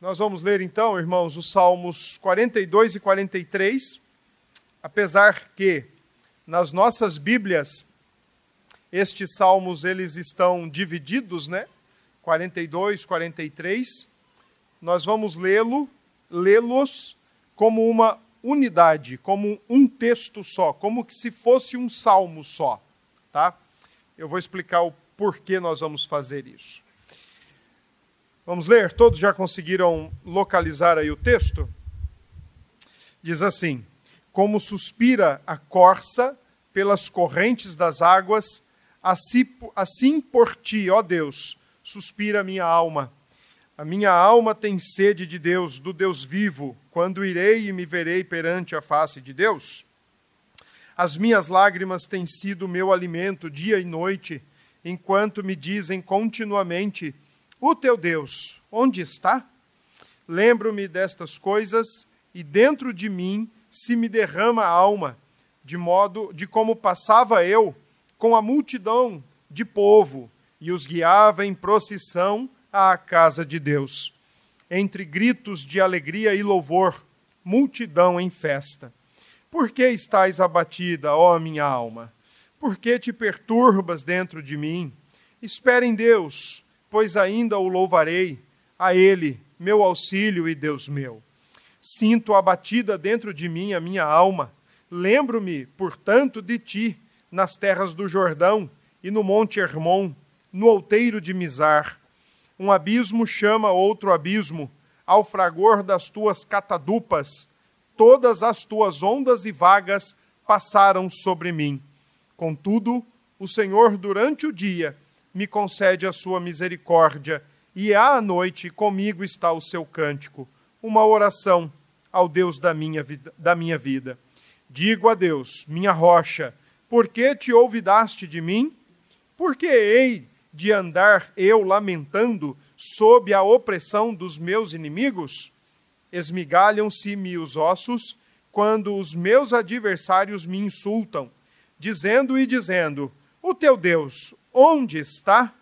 Nós vamos ler então, irmãos, os Salmos 42 e 43, apesar que nas nossas Bíblias estes salmos eles estão divididos, né? 42, 43. Nós vamos lê-lo, lê-los como uma unidade, como um texto só, como que se fosse um salmo só, tá? Eu vou explicar o porquê nós vamos fazer isso. Vamos ler? Todos já conseguiram localizar aí o texto? Diz assim: Como suspira a corça pelas correntes das águas, assim, por ti, ó Deus, suspira a minha alma. A minha alma tem sede de Deus, do Deus vivo. Quando irei e me verei perante a face de Deus? As minhas lágrimas têm sido meu alimento dia e noite, enquanto me dizem continuamente: o teu Deus, onde está? Lembro-me destas coisas e dentro de mim se me derrama a alma, de modo de como passava eu com a multidão de povo e os guiava em procissão à casa de Deus. Entre gritos de alegria e louvor, multidão em festa. Por que estás abatida, ó minha alma? Por que te perturbas dentro de mim? Espera em Deus pois ainda o louvarei, a Ele, meu auxílio e Deus meu. Sinto abatida dentro de mim a minha alma. Lembro-me, portanto, de ti, nas terras do Jordão e no monte Hermon, no outeiro de Mizar. Um abismo chama outro abismo, ao fragor das tuas catadupas. Todas as tuas ondas e vagas passaram sobre mim. Contudo, o Senhor, durante o dia, me concede a sua misericórdia, e à noite comigo está o seu cântico, uma oração ao Deus da minha vida. Da minha vida. Digo a Deus, minha rocha, por que te olvidaste de mim? Por que hei de andar eu lamentando sob a opressão dos meus inimigos? Esmigalham-se-me os ossos quando os meus adversários me insultam, dizendo e dizendo: O teu Deus, Onde está?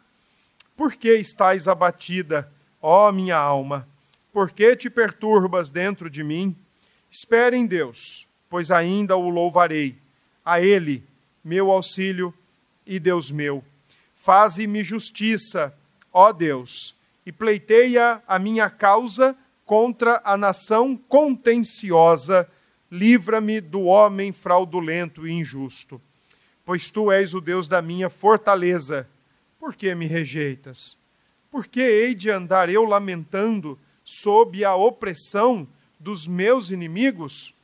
Por que estás abatida, ó minha alma? Por que te perturbas dentro de mim? Espere em Deus, pois ainda o louvarei. A Ele, meu auxílio e Deus meu. Faze-me justiça, ó Deus, e pleiteia a minha causa contra a nação contenciosa. Livra-me do homem fraudulento e injusto pois tu és o Deus da minha fortaleza. Por que me rejeitas? Por que hei de andar eu lamentando sob a opressão dos meus inimigos?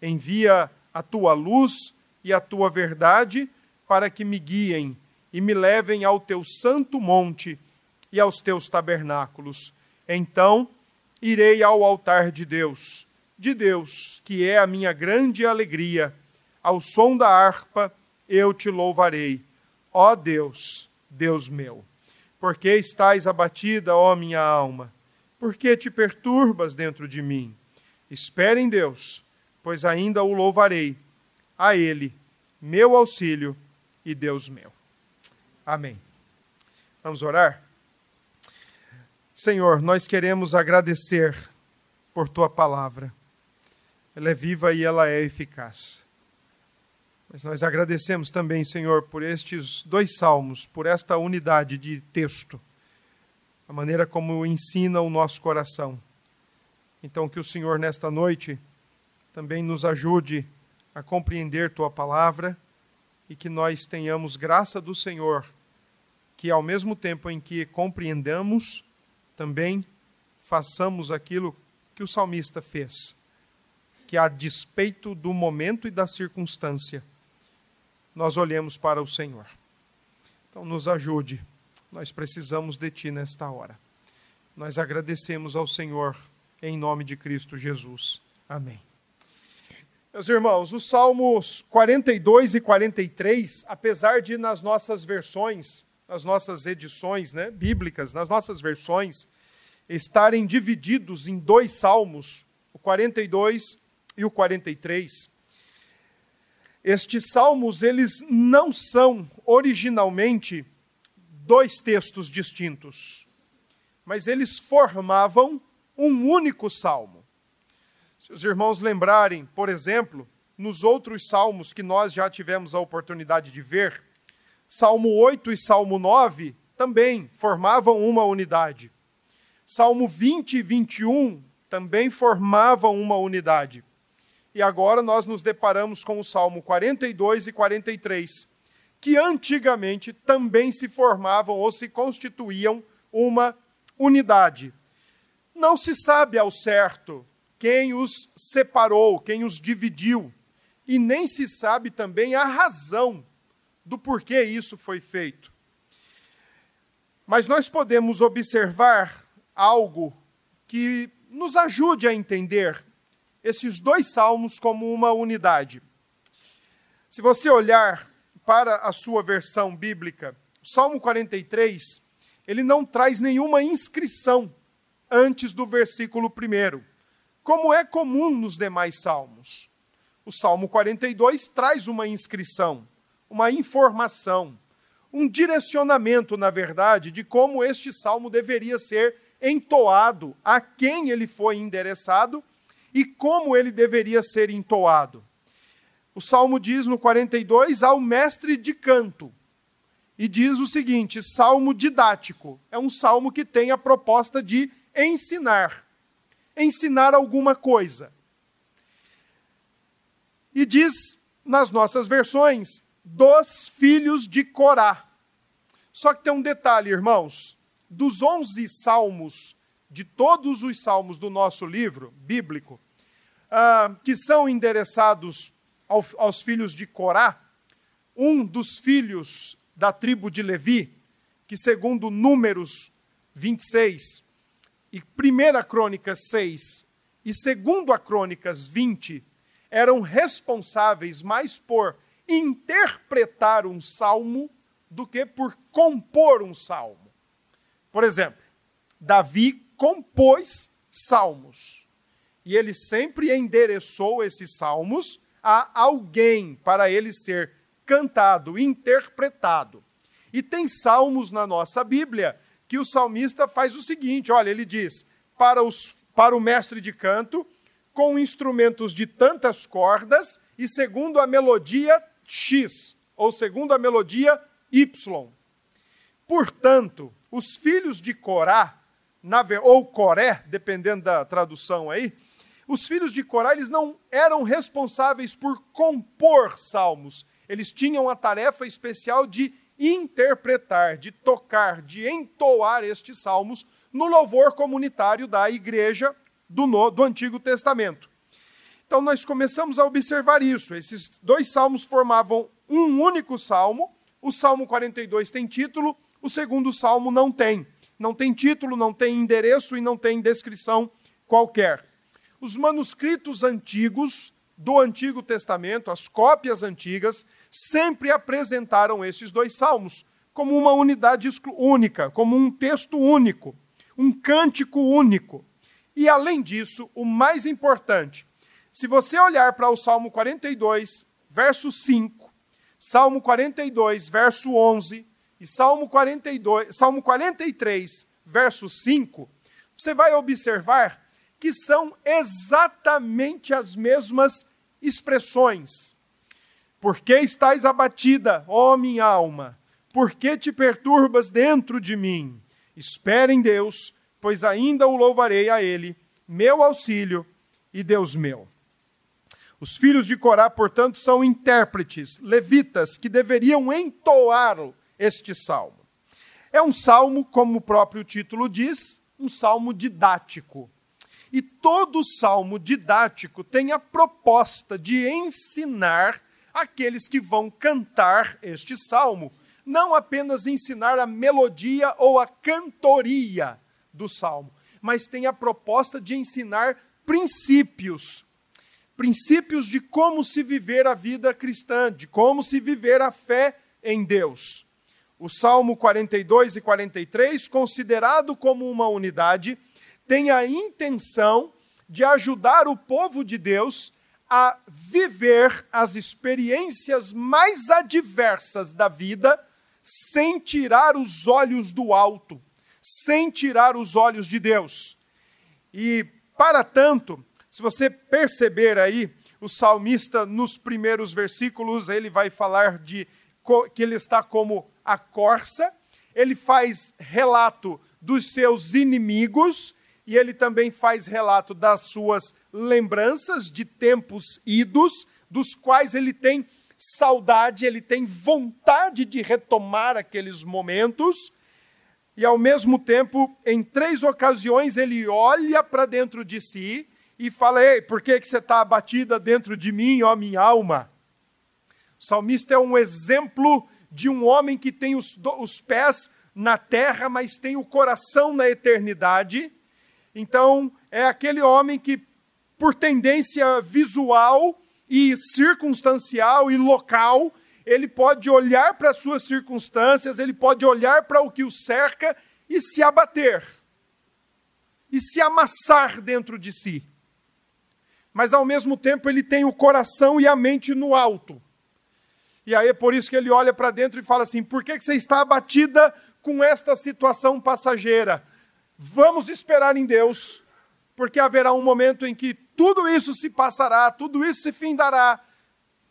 Envia a tua luz e a tua verdade para que me guiem e me levem ao teu santo monte e aos teus tabernáculos. Então irei ao altar de Deus, de Deus, que é a minha grande alegria, ao som da harpa eu te louvarei. Ó Deus, Deus meu. Por que estás abatida, ó minha alma? Por que te perturbas dentro de mim? Espere em Deus, pois ainda o louvarei. A Ele, meu auxílio e Deus meu. Amém. Vamos orar? Senhor, nós queremos agradecer por tua palavra. Ela é viva e ela é eficaz. Mas nós agradecemos também, Senhor, por estes dois salmos, por esta unidade de texto, a maneira como ensina o nosso coração. Então, que o Senhor, nesta noite, também nos ajude a compreender tua palavra e que nós tenhamos graça do Senhor, que ao mesmo tempo em que compreendamos, também façamos aquilo que o salmista fez, que a despeito do momento e da circunstância, nós olhemos para o Senhor. Então, nos ajude, nós precisamos de Ti nesta hora. Nós agradecemos ao Senhor em nome de Cristo Jesus. Amém. Meus irmãos, os Salmos 42 e 43, apesar de nas nossas versões, nas nossas edições né, bíblicas, nas nossas versões, estarem divididos em dois salmos, o 42 e o 43, estes salmos, eles não são originalmente dois textos distintos, mas eles formavam um único salmo. Se os irmãos lembrarem, por exemplo, nos outros salmos que nós já tivemos a oportunidade de ver, Salmo 8 e Salmo 9 também formavam uma unidade. Salmo 20 e 21 também formavam uma unidade. E agora nós nos deparamos com o Salmo 42 e 43, que antigamente também se formavam ou se constituíam uma unidade. Não se sabe ao certo quem os separou, quem os dividiu, e nem se sabe também a razão do porquê isso foi feito. Mas nós podemos observar algo que nos ajude a entender esses dois salmos como uma unidade. Se você olhar para a sua versão bíblica, o Salmo 43, ele não traz nenhuma inscrição antes do versículo 1, como é comum nos demais salmos. O Salmo 42 traz uma inscrição, uma informação, um direcionamento, na verdade, de como este salmo deveria ser entoado, a quem ele foi endereçado e como ele deveria ser entoado. O salmo diz no 42 ao mestre de canto. E diz o seguinte: salmo didático. É um salmo que tem a proposta de ensinar. Ensinar alguma coisa. E diz nas nossas versões, dos filhos de Corá. Só que tem um detalhe, irmãos: dos 11 salmos, de todos os salmos do nosso livro bíblico, ah, que são endereçados ao, aos filhos de Corá, um dos filhos da tribo de Levi, que segundo Números 26 e 1 Crônicas 6 e segundo a Crônicas 20, eram responsáveis mais por interpretar um salmo do que por compor um salmo. Por exemplo, Davi compôs salmos e ele sempre endereçou esses salmos a alguém para ele ser cantado, interpretado. E tem salmos na nossa Bíblia que o salmista faz o seguinte: olha, ele diz para, os, para o mestre de canto, com instrumentos de tantas cordas e segundo a melodia X, ou segundo a melodia Y. Portanto, os filhos de Corá, ou Coré, dependendo da tradução aí, os filhos de Corá, eles não eram responsáveis por compor salmos. Eles tinham a tarefa especial de interpretar, de tocar, de entoar estes salmos no louvor comunitário da igreja do, no, do Antigo Testamento. Então nós começamos a observar isso. Esses dois salmos formavam um único salmo. O Salmo 42 tem título, o segundo salmo não tem. Não tem título, não tem endereço e não tem descrição qualquer. Os manuscritos antigos do Antigo Testamento, as cópias antigas, sempre apresentaram esses dois salmos como uma unidade única, como um texto único, um cântico único. E além disso, o mais importante, se você olhar para o Salmo 42, verso 5, Salmo 42, verso 11 e Salmo 42, Salmo 43, verso 5, você vai observar que são exatamente as mesmas expressões. Por que estás abatida, ó minha alma? Por que te perturbas dentro de mim? Espere em Deus, pois ainda o louvarei a Ele, meu auxílio e Deus meu. Os filhos de Corá, portanto, são intérpretes, levitas, que deveriam entoar este salmo. É um salmo, como o próprio título diz, um salmo didático. E todo salmo didático tem a proposta de ensinar aqueles que vão cantar este salmo, não apenas ensinar a melodia ou a cantoria do salmo, mas tem a proposta de ensinar princípios princípios de como se viver a vida cristã, de como se viver a fé em Deus. O Salmo 42 e 43, considerado como uma unidade, tem a intenção de ajudar o povo de Deus a viver as experiências mais adversas da vida sem tirar os olhos do alto, sem tirar os olhos de Deus. E, para tanto, se você perceber aí, o salmista, nos primeiros versículos, ele vai falar de que ele está como a corça, ele faz relato dos seus inimigos e ele também faz relato das suas lembranças de tempos idos, dos quais ele tem saudade, ele tem vontade de retomar aqueles momentos. E ao mesmo tempo, em três ocasiões, ele olha para dentro de si e fala: Ei, por que, que você está abatida dentro de mim, ó minha alma? O salmista é um exemplo de um homem que tem os, os pés na terra, mas tem o coração na eternidade. Então, é aquele homem que, por tendência visual e circunstancial e local, ele pode olhar para as suas circunstâncias, ele pode olhar para o que o cerca e se abater, e se amassar dentro de si. Mas ao mesmo tempo ele tem o coração e a mente no alto. E aí é por isso que ele olha para dentro e fala assim: por que, que você está abatida com esta situação passageira? Vamos esperar em Deus, porque haverá um momento em que tudo isso se passará, tudo isso se findará,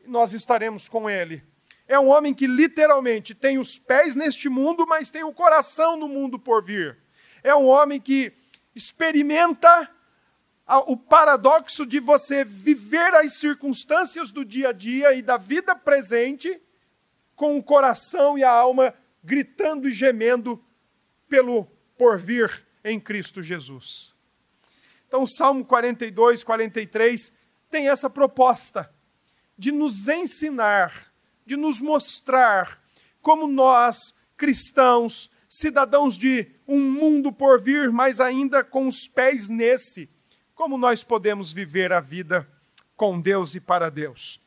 e nós estaremos com Ele. É um homem que literalmente tem os pés neste mundo, mas tem o coração no mundo por vir. É um homem que experimenta o paradoxo de você viver as circunstâncias do dia a dia e da vida presente com o coração e a alma gritando e gemendo pelo porvir em Cristo Jesus. Então, o Salmo 42, 43 tem essa proposta de nos ensinar, de nos mostrar como nós, cristãos, cidadãos de um mundo por vir, mas ainda com os pés nesse, como nós podemos viver a vida com Deus e para Deus.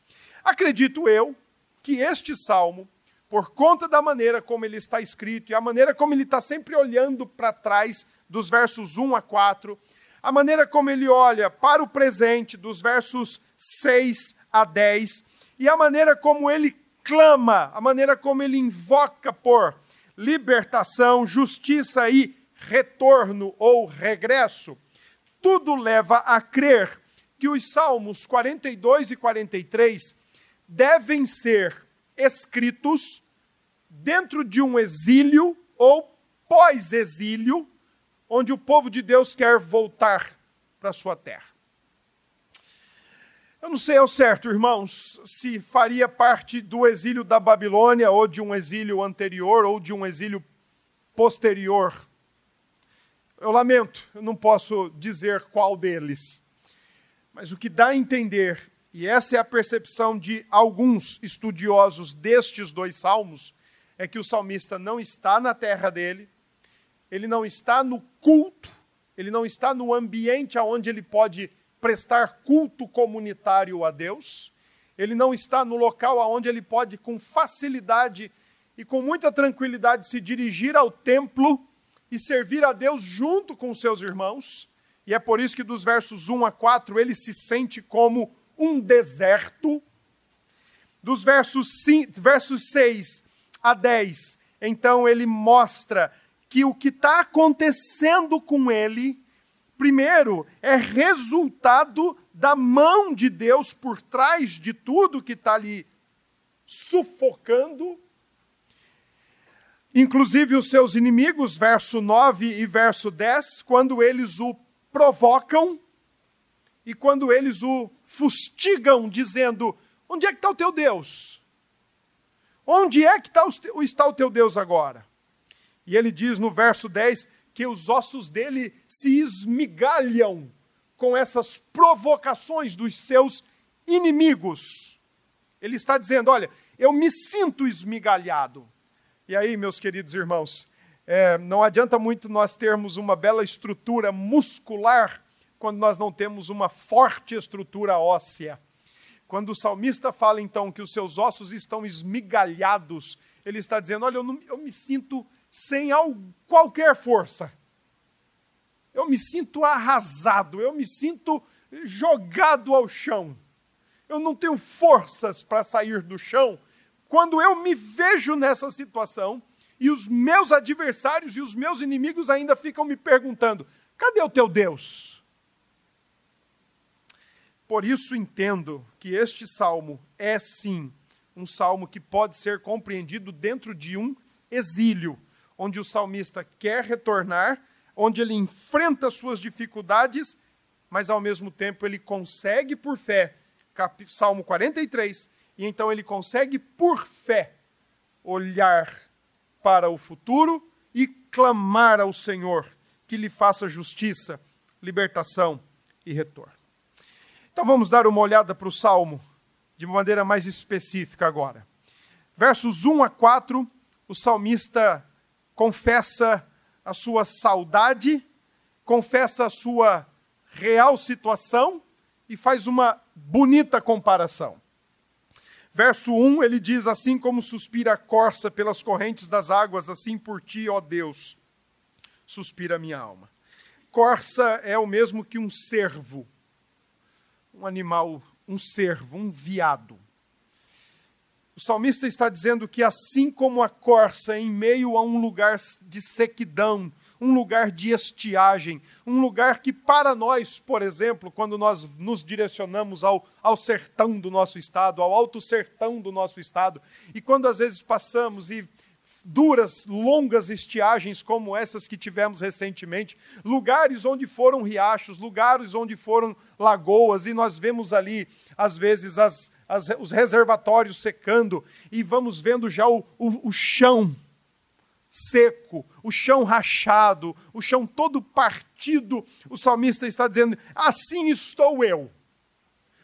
Acredito eu que este salmo, por conta da maneira como ele está escrito e a maneira como ele está sempre olhando para trás, dos versos 1 a 4, a maneira como ele olha para o presente, dos versos 6 a 10, e a maneira como ele clama, a maneira como ele invoca por libertação, justiça e retorno ou regresso tudo leva a crer que os Salmos 42 e 43 devem ser escritos dentro de um exílio ou pós-exílio, onde o povo de Deus quer voltar para a sua terra. Eu não sei ao certo, irmãos, se faria parte do exílio da Babilônia, ou de um exílio anterior, ou de um exílio posterior eu lamento, eu não posso dizer qual deles. Mas o que dá a entender, e essa é a percepção de alguns estudiosos destes dois salmos, é que o salmista não está na terra dele, ele não está no culto, ele não está no ambiente onde ele pode prestar culto comunitário a Deus, ele não está no local onde ele pode, com facilidade e com muita tranquilidade, se dirigir ao templo e servir a Deus junto com seus irmãos. E é por isso que dos versos 1 a 4 ele se sente como um deserto. Dos versos, 5, versos 6 a 10, então ele mostra que o que está acontecendo com ele, primeiro, é resultado da mão de Deus por trás de tudo que está ali sufocando inclusive os seus inimigos, verso 9 e verso 10, quando eles o provocam e quando eles o fustigam, dizendo: Onde é que está o teu Deus? Onde é que está o, está o teu Deus agora? E ele diz no verso 10 que os ossos dele se esmigalham com essas provocações dos seus inimigos. Ele está dizendo: Olha, eu me sinto esmigalhado. E aí, meus queridos irmãos, é, não adianta muito nós termos uma bela estrutura muscular quando nós não temos uma forte estrutura óssea. Quando o salmista fala então que os seus ossos estão esmigalhados, ele está dizendo: Olha, eu, não, eu me sinto sem qualquer força. Eu me sinto arrasado, eu me sinto jogado ao chão. Eu não tenho forças para sair do chão, quando eu me vejo nessa situação e os meus adversários e os meus inimigos ainda ficam me perguntando: cadê o teu Deus? Por isso entendo que este salmo é sim um salmo que pode ser compreendido dentro de um exílio, onde o salmista quer retornar, onde ele enfrenta suas dificuldades, mas ao mesmo tempo ele consegue por fé, Salmo 43, e então ele consegue por fé olhar para o futuro e clamar ao Senhor que lhe faça justiça, libertação e retorno. Então vamos dar uma olhada para o salmo de maneira mais específica agora. Versos 1 a 4, o salmista confessa a sua saudade, confessa a sua real situação e faz uma bonita comparação. Verso 1, ele diz: Assim como suspira a corça pelas correntes das águas, assim por ti, ó Deus, suspira a minha alma. Corça é o mesmo que um cervo um animal, um cervo, um viado. O salmista está dizendo que, assim como a corça, em meio a um lugar de sequidão, um lugar de estiagem, um lugar que, para nós, por exemplo, quando nós nos direcionamos ao, ao sertão do nosso estado, ao alto sertão do nosso estado, e quando às vezes passamos e duras, longas estiagens como essas que tivemos recentemente, lugares onde foram riachos, lugares onde foram lagoas, e nós vemos ali, às vezes, as, as, os reservatórios secando, e vamos vendo já o, o, o chão seco, o chão rachado, o chão todo partido. O salmista está dizendo: assim estou eu,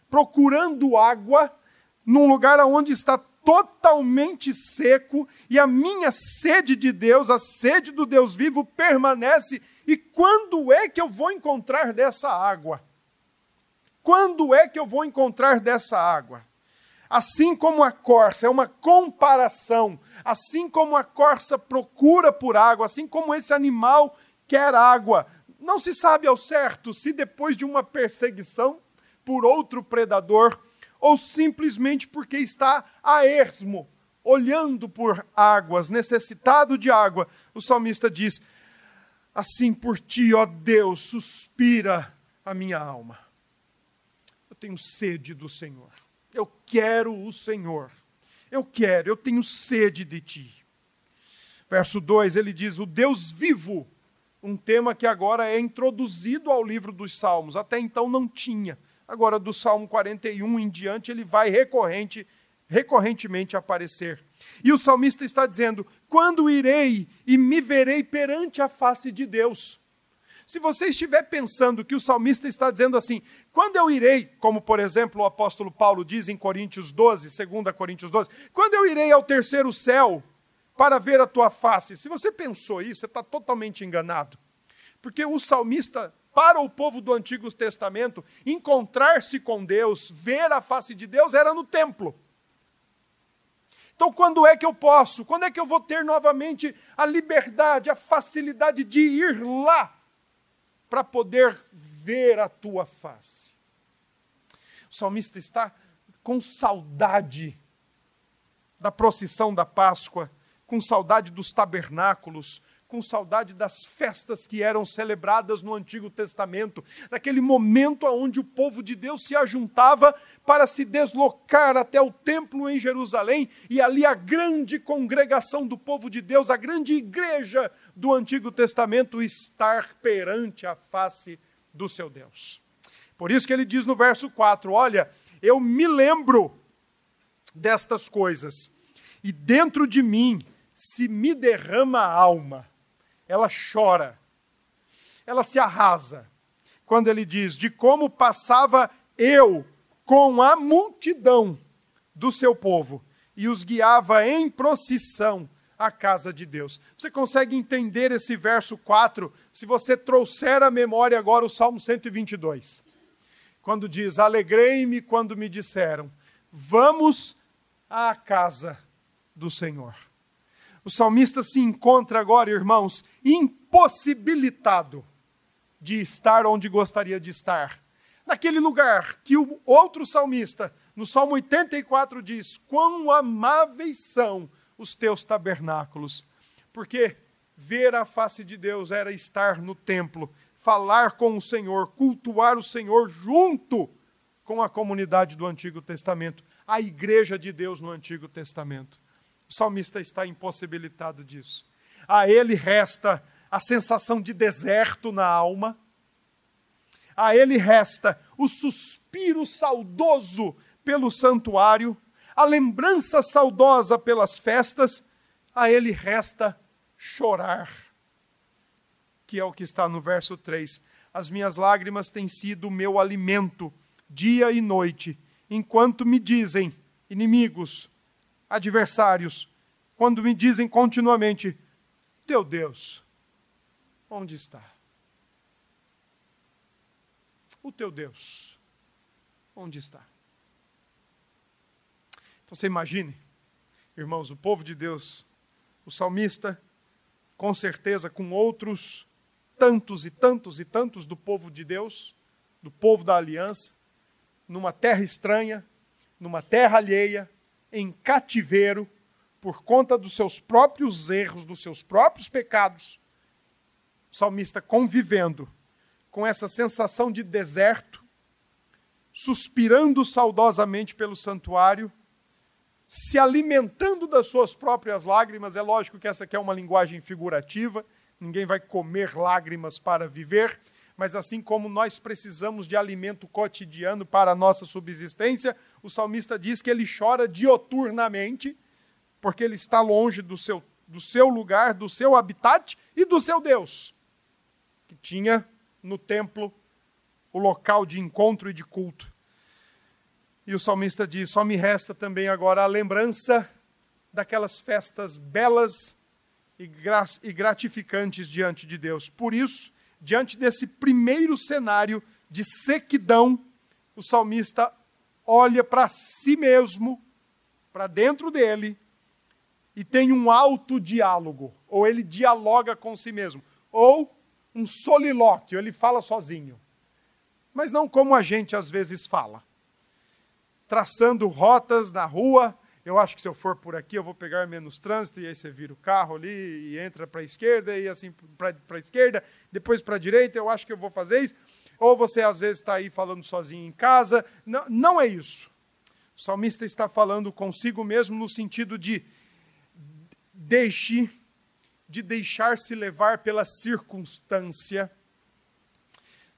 procurando água num lugar onde está totalmente seco e a minha sede de Deus, a sede do Deus vivo, permanece. E quando é que eu vou encontrar dessa água? Quando é que eu vou encontrar dessa água? Assim como a corça é uma comparação, assim como a corça procura por água, assim como esse animal quer água, não se sabe ao certo se depois de uma perseguição por outro predador, ou simplesmente porque está a esmo, olhando por águas, necessitado de água. O salmista diz: Assim por ti, ó Deus, suspira a minha alma. Eu tenho sede do Senhor. Eu quero o Senhor. Eu quero, eu tenho sede de ti. Verso 2, ele diz: O Deus vivo, um tema que agora é introduzido ao livro dos Salmos, até então não tinha. Agora, do Salmo 41 em diante, ele vai recorrente, recorrentemente aparecer. E o salmista está dizendo: Quando irei e me verei perante a face de Deus? Se você estiver pensando que o salmista está dizendo assim, quando eu irei, como por exemplo o apóstolo Paulo diz em Coríntios 12, 2 Coríntios 12, quando eu irei ao terceiro céu para ver a tua face, se você pensou isso, você está totalmente enganado. Porque o salmista para o povo do Antigo Testamento, encontrar-se com Deus, ver a face de Deus, era no templo. Então, quando é que eu posso? Quando é que eu vou ter novamente a liberdade, a facilidade de ir lá para poder ver a tua face? O salmista está com saudade da procissão da Páscoa, com saudade dos tabernáculos, com saudade das festas que eram celebradas no Antigo Testamento, daquele momento onde o povo de Deus se ajuntava para se deslocar até o templo em Jerusalém e ali a grande congregação do povo de Deus, a grande igreja do Antigo Testamento estar perante a face do seu Deus. Por isso que ele diz no verso 4: Olha, eu me lembro destas coisas, e dentro de mim se me derrama a alma ela chora, ela se arrasa, quando ele diz: De como passava eu com a multidão do seu povo e os guiava em procissão à casa de Deus. Você consegue entender esse verso 4 se você trouxer à memória agora o Salmo 122? Quando diz: Alegrei-me quando me disseram, vamos à casa do Senhor. O salmista se encontra agora, irmãos, impossibilitado de estar onde gostaria de estar. Naquele lugar que o outro salmista, no Salmo 84, diz: Quão amáveis são os teus tabernáculos. Porque ver a face de Deus era estar no templo, falar com o Senhor, cultuar o Senhor junto com a comunidade do Antigo Testamento, a igreja de Deus no Antigo Testamento. O salmista está impossibilitado disso. A ele resta a sensação de deserto na alma. A ele resta o suspiro saudoso pelo santuário, a lembrança saudosa pelas festas. A ele resta chorar, que é o que está no verso 3. As minhas lágrimas têm sido o meu alimento dia e noite, enquanto me dizem inimigos, adversários, quando me dizem continuamente: Teu Deus, onde está? O teu Deus, onde está? Então você imagine, irmãos, o povo de Deus, o salmista, com certeza com outros tantos e tantos e tantos do povo de Deus, do povo da aliança, numa terra estranha, numa terra alheia, em cativeiro, por conta dos seus próprios erros, dos seus próprios pecados. O salmista convivendo com essa sensação de deserto, suspirando saudosamente pelo santuário, se alimentando das suas próprias lágrimas. É lógico que essa aqui é uma linguagem figurativa, ninguém vai comer lágrimas para viver, mas assim como nós precisamos de alimento cotidiano para a nossa subsistência, o salmista diz que ele chora dioturnamente, porque ele está longe do seu, do seu lugar, do seu habitat e do seu Deus, que tinha no templo o local de encontro e de culto. E o salmista diz: só me resta também agora a lembrança daquelas festas belas e gratificantes diante de Deus. Por isso, diante desse primeiro cenário de sequidão, o salmista olha para si mesmo, para dentro dele, e tem um alto diálogo, ou ele dialoga com si mesmo, ou um solilóquio, ele fala sozinho. Mas não como a gente às vezes fala. Traçando rotas na rua, eu acho que se eu for por aqui, eu vou pegar menos trânsito, e aí você vira o carro ali e entra para a esquerda, e assim para a esquerda, depois para a direita, eu acho que eu vou fazer isso. Ou você às vezes está aí falando sozinho em casa. Não, não é isso. O salmista está falando consigo mesmo no sentido de deixe, de deixar-se levar pela circunstância.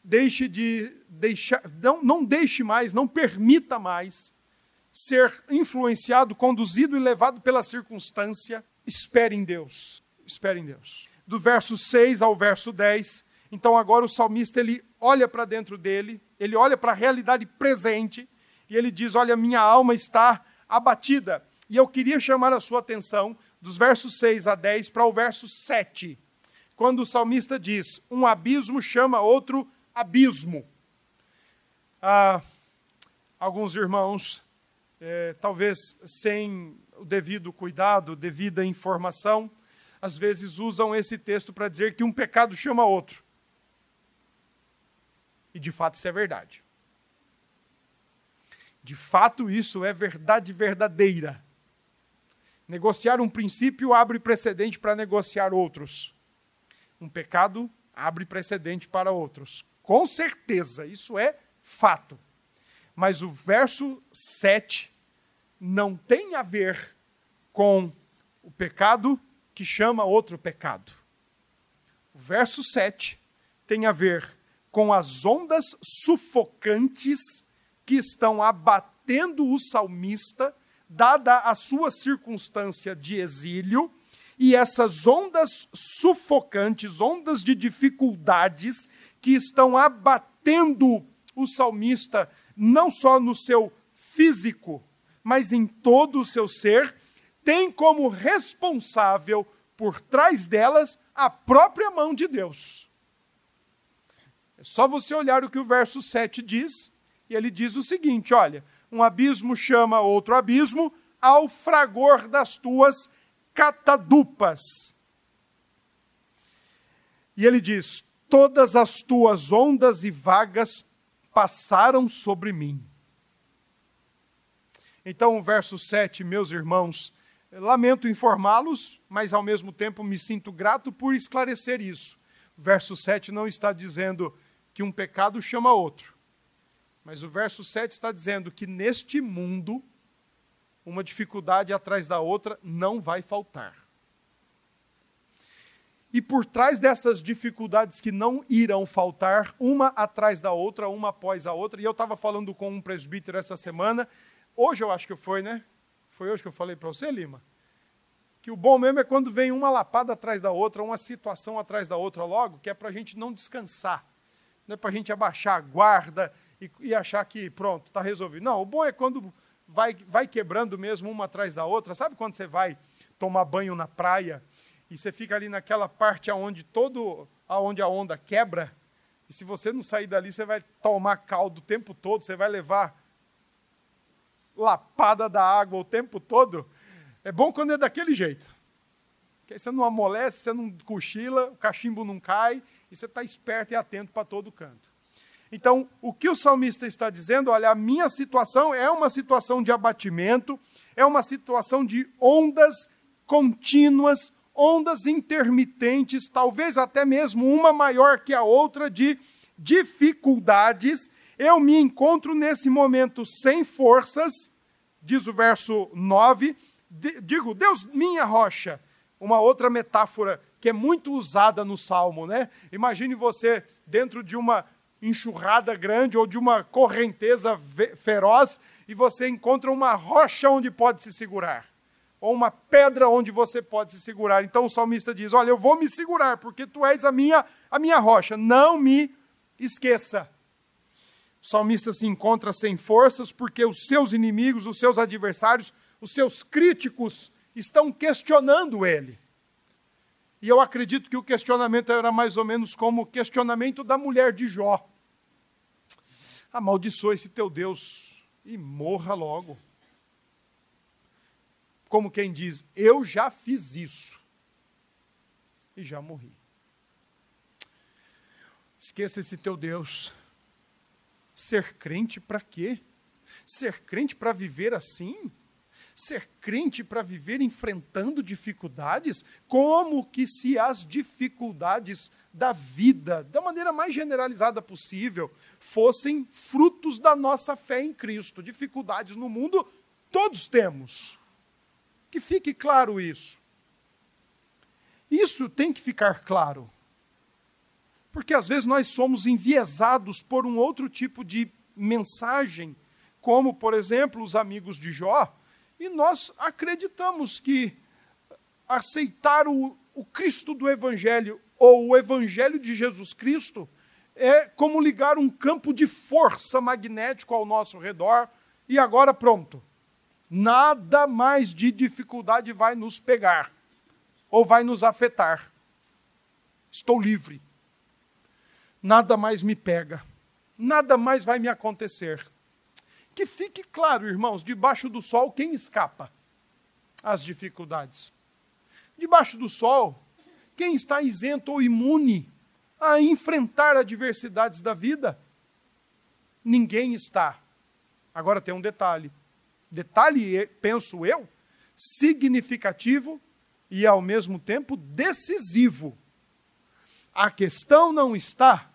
Deixe de deixar, não, não deixe mais, não permita mais ser influenciado, conduzido e levado pela circunstância, espere em Deus. Espere em Deus. Do verso 6 ao verso 10, então agora o salmista ele olha para dentro dele, ele olha para a realidade presente e ele diz: "Olha, minha alma está abatida". E eu queria chamar a sua atenção dos versos 6 a 10 para o verso 7, quando o salmista diz: "Um abismo chama outro abismo". Ah, alguns irmãos é, talvez sem o devido cuidado, devida informação, às vezes usam esse texto para dizer que um pecado chama outro. E de fato isso é verdade. De fato isso é verdade verdadeira. Negociar um princípio abre precedente para negociar outros. Um pecado abre precedente para outros. Com certeza, isso é fato. Mas o verso 7 não tem a ver com o pecado que chama outro pecado. O verso 7 tem a ver com as ondas sufocantes que estão abatendo o salmista, dada a sua circunstância de exílio, e essas ondas sufocantes, ondas de dificuldades que estão abatendo o salmista não só no seu físico, mas em todo o seu ser, tem como responsável por trás delas a própria mão de Deus. É só você olhar o que o verso 7 diz, e ele diz o seguinte: olha, um abismo chama outro abismo ao fragor das tuas catadupas. E ele diz: todas as tuas ondas e vagas passaram sobre mim. Então, o verso 7, meus irmãos, lamento informá-los, mas ao mesmo tempo me sinto grato por esclarecer isso. O verso 7 não está dizendo que um pecado chama outro. Mas o verso 7 está dizendo que neste mundo, uma dificuldade atrás da outra não vai faltar. E por trás dessas dificuldades que não irão faltar, uma atrás da outra, uma após a outra, e eu estava falando com um presbítero essa semana, hoje eu acho que foi, né? Foi hoje que eu falei para você, Lima? Que o bom mesmo é quando vem uma lapada atrás da outra, uma situação atrás da outra logo, que é para a gente não descansar, não é para a gente abaixar a guarda e, e achar que pronto, está resolvido. Não, o bom é quando vai, vai quebrando mesmo uma atrás da outra. Sabe quando você vai tomar banho na praia e você fica ali naquela parte aonde todo aonde a onda quebra? E se você não sair dali, você vai tomar caldo o tempo todo, você vai levar lapada da água o tempo todo. É bom quando é daquele jeito. Porque aí você não amolece, você não cochila, o cachimbo não cai, e você está esperto e atento para todo canto. Então, o que o salmista está dizendo, olha, a minha situação é uma situação de abatimento, é uma situação de ondas contínuas, ondas intermitentes, talvez até mesmo uma maior que a outra de dificuldades. Eu me encontro nesse momento sem forças, diz o verso 9. Digo, Deus, minha rocha. Uma outra metáfora que é muito usada no salmo, né? Imagine você dentro de uma enxurrada grande ou de uma correnteza feroz e você encontra uma rocha onde pode se segurar, ou uma pedra onde você pode se segurar. Então o salmista diz: Olha, eu vou me segurar, porque tu és a minha, a minha rocha, não me esqueça. O salmista se encontra sem forças porque os seus inimigos, os seus adversários, os seus críticos estão questionando ele. E eu acredito que o questionamento era mais ou menos como o questionamento da mulher de Jó. Amaldiçoa esse teu Deus e morra logo. Como quem diz, eu já fiz isso e já morri. Esqueça esse teu Deus. Ser crente para quê? Ser crente para viver assim? ser crente para viver enfrentando dificuldades, como que se as dificuldades da vida, da maneira mais generalizada possível, fossem frutos da nossa fé em Cristo. Dificuldades no mundo todos temos. Que fique claro isso. Isso tem que ficar claro. Porque às vezes nós somos enviesados por um outro tipo de mensagem, como, por exemplo, os amigos de Jó, e nós acreditamos que aceitar o, o Cristo do Evangelho ou o Evangelho de Jesus Cristo é como ligar um campo de força magnético ao nosso redor e agora pronto. Nada mais de dificuldade vai nos pegar ou vai nos afetar. Estou livre. Nada mais me pega. Nada mais vai me acontecer. Que fique claro, irmãos, debaixo do sol, quem escapa às dificuldades? Debaixo do sol, quem está isento ou imune a enfrentar adversidades da vida? Ninguém está. Agora tem um detalhe. Detalhe, penso eu, significativo e ao mesmo tempo decisivo. A questão não está,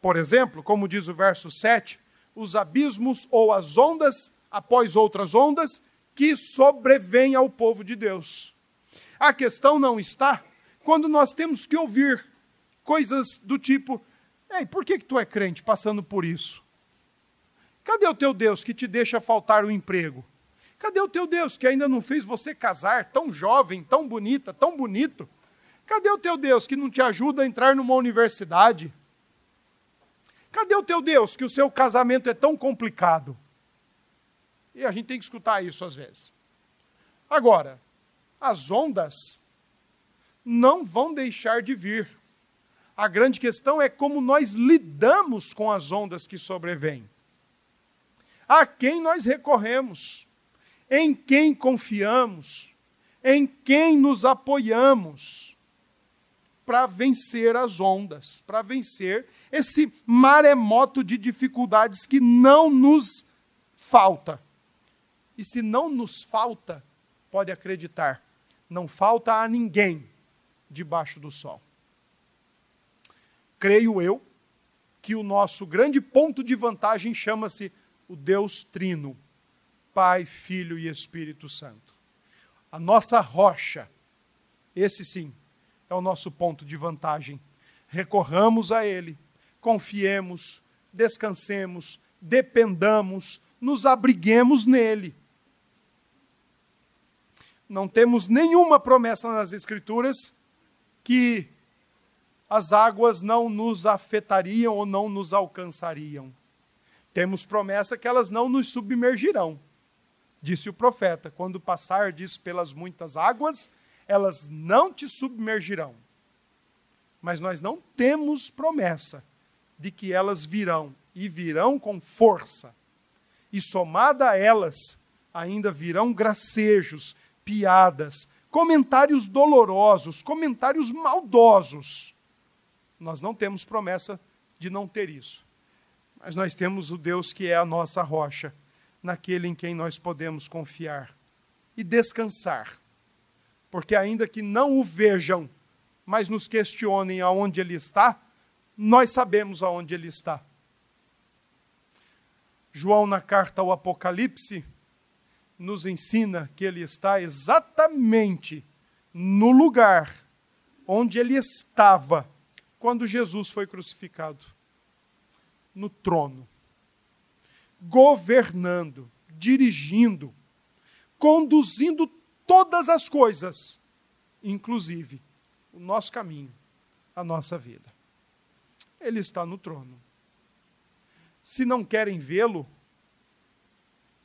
por exemplo, como diz o verso 7, os abismos ou as ondas após outras ondas que sobrevêm ao povo de Deus. A questão não está quando nós temos que ouvir coisas do tipo: Ei, por que, que tu é crente passando por isso? Cadê o teu Deus que te deixa faltar o emprego? Cadê o teu Deus que ainda não fez você casar tão jovem, tão bonita, tão bonito? Cadê o teu Deus que não te ajuda a entrar numa universidade? Cadê o teu Deus que o seu casamento é tão complicado? E a gente tem que escutar isso às vezes. Agora, as ondas não vão deixar de vir. A grande questão é como nós lidamos com as ondas que sobrevêm. A quem nós recorremos? Em quem confiamos? Em quem nos apoiamos? Para vencer as ondas, para vencer esse maremoto de dificuldades que não nos falta. E se não nos falta, pode acreditar, não falta a ninguém debaixo do sol. Creio eu que o nosso grande ponto de vantagem chama-se o Deus Trino, Pai, Filho e Espírito Santo. A nossa rocha, esse sim, é o nosso ponto de vantagem. Recorramos a Ele, confiemos, descansemos, dependamos, nos abriguemos nele. Não temos nenhuma promessa nas Escrituras que as águas não nos afetariam ou não nos alcançariam. Temos promessa que elas não nos submergirão. Disse o profeta: quando passardes pelas muitas águas, elas não te submergirão. Mas nós não temos promessa de que elas virão, e virão com força. E somada a elas, ainda virão gracejos, piadas, comentários dolorosos, comentários maldosos. Nós não temos promessa de não ter isso. Mas nós temos o Deus que é a nossa rocha, naquele em quem nós podemos confiar e descansar. Porque ainda que não o vejam, mas nos questionem aonde ele está, nós sabemos aonde ele está. João, na carta ao Apocalipse, nos ensina que ele está exatamente no lugar onde ele estava quando Jesus foi crucificado no trono, governando, dirigindo, conduzindo todas as coisas, inclusive o nosso caminho, a nossa vida. Ele está no trono. Se não querem vê-lo,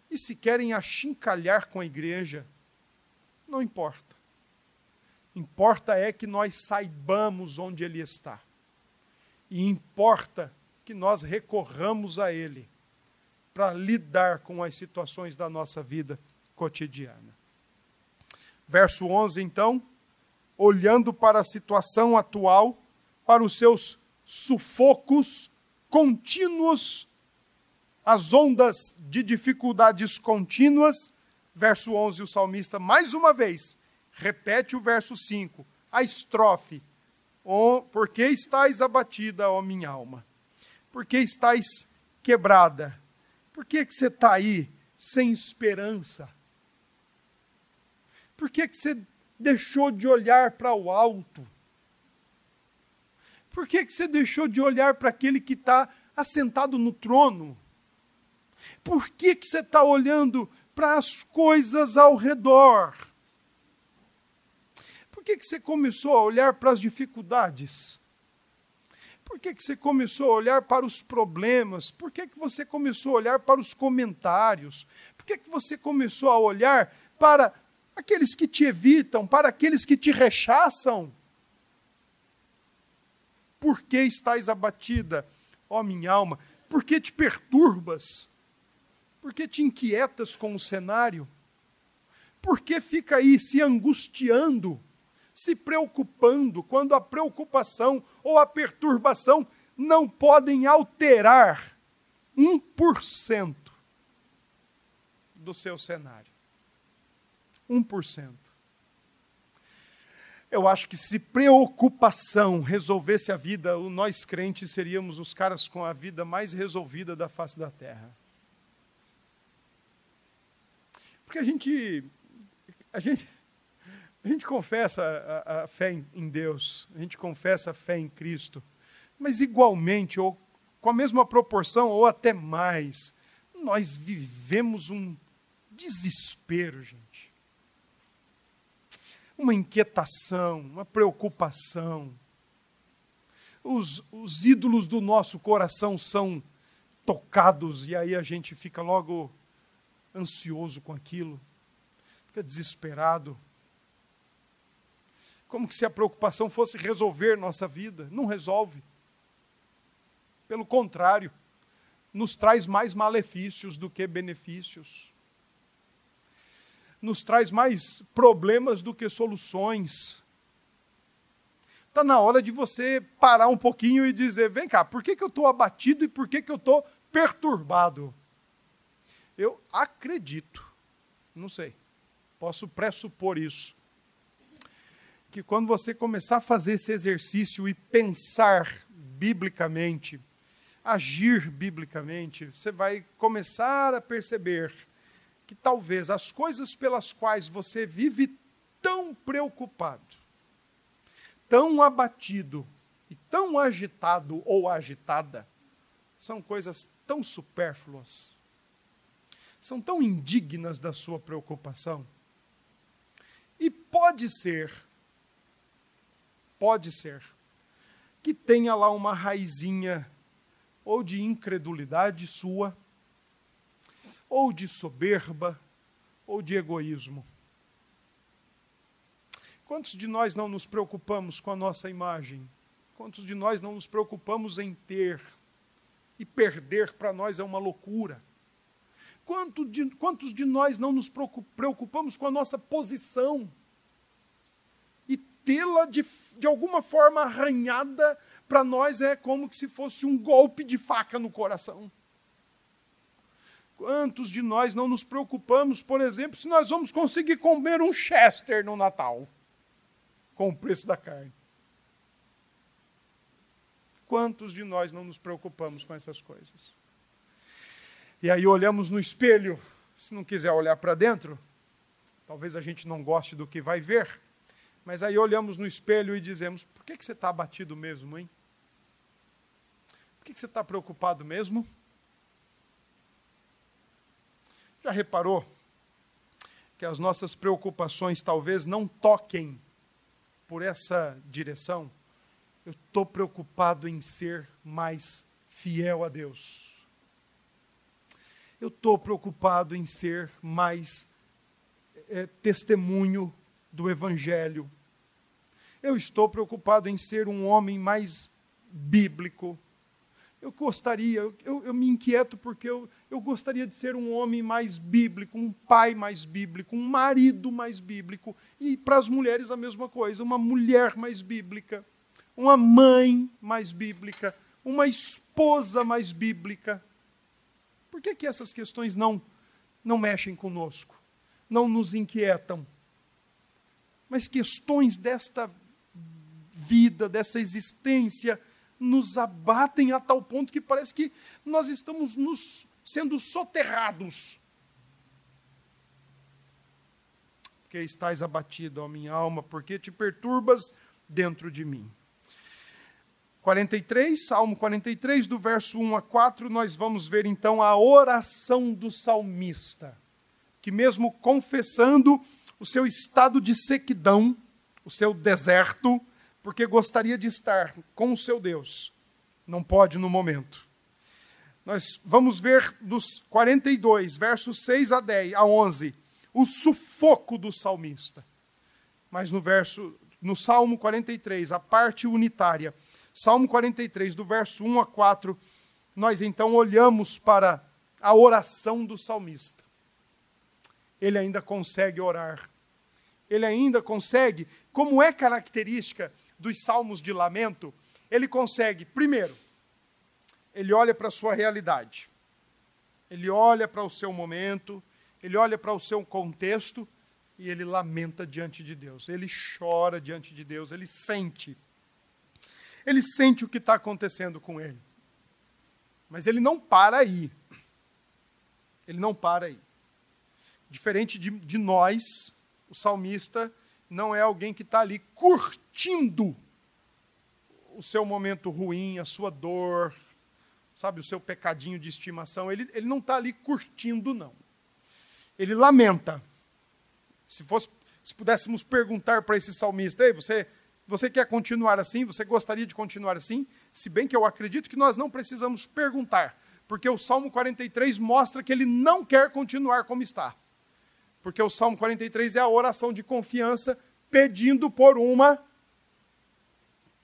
e se querem achincalhar com a igreja, não importa. Importa é que nós saibamos onde ele está. E importa que nós recorramos a ele para lidar com as situações da nossa vida cotidiana. Verso 11, então, olhando para a situação atual, para os seus sufocos contínuos, as ondas de dificuldades contínuas. Verso 11, o salmista, mais uma vez, repete o verso 5, a estrofe. Oh, por que estáis abatida, ó minha alma? Por que estáis quebrada? Por que, que você está aí sem esperança? Por que, que você deixou de olhar para o alto? Por que, que você deixou de olhar para aquele que está assentado no trono? Por que, que você está olhando para as coisas ao redor? Por que, que você começou a olhar para as dificuldades? Por que, que você começou a olhar para os problemas? Por que, que você começou a olhar para os comentários? Por que, que você começou a olhar para aqueles que te evitam, para aqueles que te rechaçam? Por que estás abatida, ó minha alma? Por que te perturbas? Por que te inquietas com o cenário? Por que fica aí se angustiando, se preocupando, quando a preocupação ou a perturbação não podem alterar 1% do seu cenário? 1%. Eu acho que se preocupação resolvesse a vida, nós crentes seríamos os caras com a vida mais resolvida da face da terra. Porque a gente, a gente, a gente confessa a, a fé em, Deus, a gente confessa a fé em Cristo, mas igualmente, ou com a mesma proporção, ou até mais, nós vivemos um desespero, gente uma inquietação, uma preocupação. Os, os ídolos do nosso coração são tocados e aí a gente fica logo ansioso com aquilo, fica desesperado. Como se a preocupação fosse resolver nossa vida? Não resolve. Pelo contrário, nos traz mais malefícios do que benefícios nos traz mais problemas do que soluções. Está na hora de você parar um pouquinho e dizer: vem cá, por que, que eu estou abatido e por que, que eu estou perturbado? Eu acredito, não sei, posso pressupor isso, que quando você começar a fazer esse exercício e pensar biblicamente, agir biblicamente, você vai começar a perceber que talvez as coisas pelas quais você vive tão preocupado, tão abatido e tão agitado ou agitada, são coisas tão supérfluas, são tão indignas da sua preocupação. E pode ser, pode ser, que tenha lá uma raizinha ou de incredulidade sua, ou de soberba, ou de egoísmo. Quantos de nós não nos preocupamos com a nossa imagem? Quantos de nós não nos preocupamos em ter? E perder para nós é uma loucura. Quanto de, quantos de nós não nos preocupamos com a nossa posição? Tê-la de, de alguma forma arranhada para nós é como se fosse um golpe de faca no coração. Quantos de nós não nos preocupamos, por exemplo, se nós vamos conseguir comer um Chester no Natal, com o preço da carne? Quantos de nós não nos preocupamos com essas coisas? E aí olhamos no espelho, se não quiser olhar para dentro, talvez a gente não goste do que vai ver, mas aí olhamos no espelho e dizemos: por que, que você está abatido mesmo, hein? que, que você está preocupado mesmo? Já reparou que as nossas preocupações talvez não toquem por essa direção? Eu estou preocupado em ser mais fiel a Deus. Eu estou preocupado em ser mais é, testemunho do Evangelho. Eu estou preocupado em ser um homem mais bíblico. Eu gostaria, eu, eu me inquieto porque eu, eu gostaria de ser um homem mais bíblico, um pai mais bíblico, um marido mais bíblico. E para as mulheres a mesma coisa, uma mulher mais bíblica, uma mãe mais bíblica, uma esposa mais bíblica. Por que, que essas questões não, não mexem conosco? Não nos inquietam? Mas questões desta vida, dessa existência, nos abatem a tal ponto que parece que nós estamos nos sendo soterrados. Porque estás abatido, ó minha alma, porque te perturbas dentro de mim. 43, Salmo 43, do verso 1 a 4, nós vamos ver então a oração do salmista, que mesmo confessando o seu estado de sequidão, o seu deserto, porque gostaria de estar com o seu Deus. Não pode no momento. Nós vamos ver dos 42, versos 6 a 10, a 11, o sufoco do salmista. Mas no verso no Salmo 43, a parte unitária, Salmo 43, do verso 1 a 4, nós então olhamos para a oração do salmista. Ele ainda consegue orar. Ele ainda consegue, como é característica dos salmos de lamento, ele consegue, primeiro, ele olha para a sua realidade, ele olha para o seu momento, ele olha para o seu contexto e ele lamenta diante de Deus, ele chora diante de Deus, ele sente. Ele sente o que está acontecendo com ele. Mas ele não para aí. Ele não para aí. Diferente de, de nós, o salmista não é alguém que está ali curtindo o seu momento ruim, a sua dor, sabe, o seu pecadinho de estimação. Ele, ele não está ali curtindo, não. Ele lamenta. Se, fosse, se pudéssemos perguntar para esse salmista, Ei, você, você quer continuar assim? Você gostaria de continuar assim? Se bem que eu acredito que nós não precisamos perguntar, porque o Salmo 43 mostra que ele não quer continuar como está porque o Salmo 43 é a oração de confiança pedindo por uma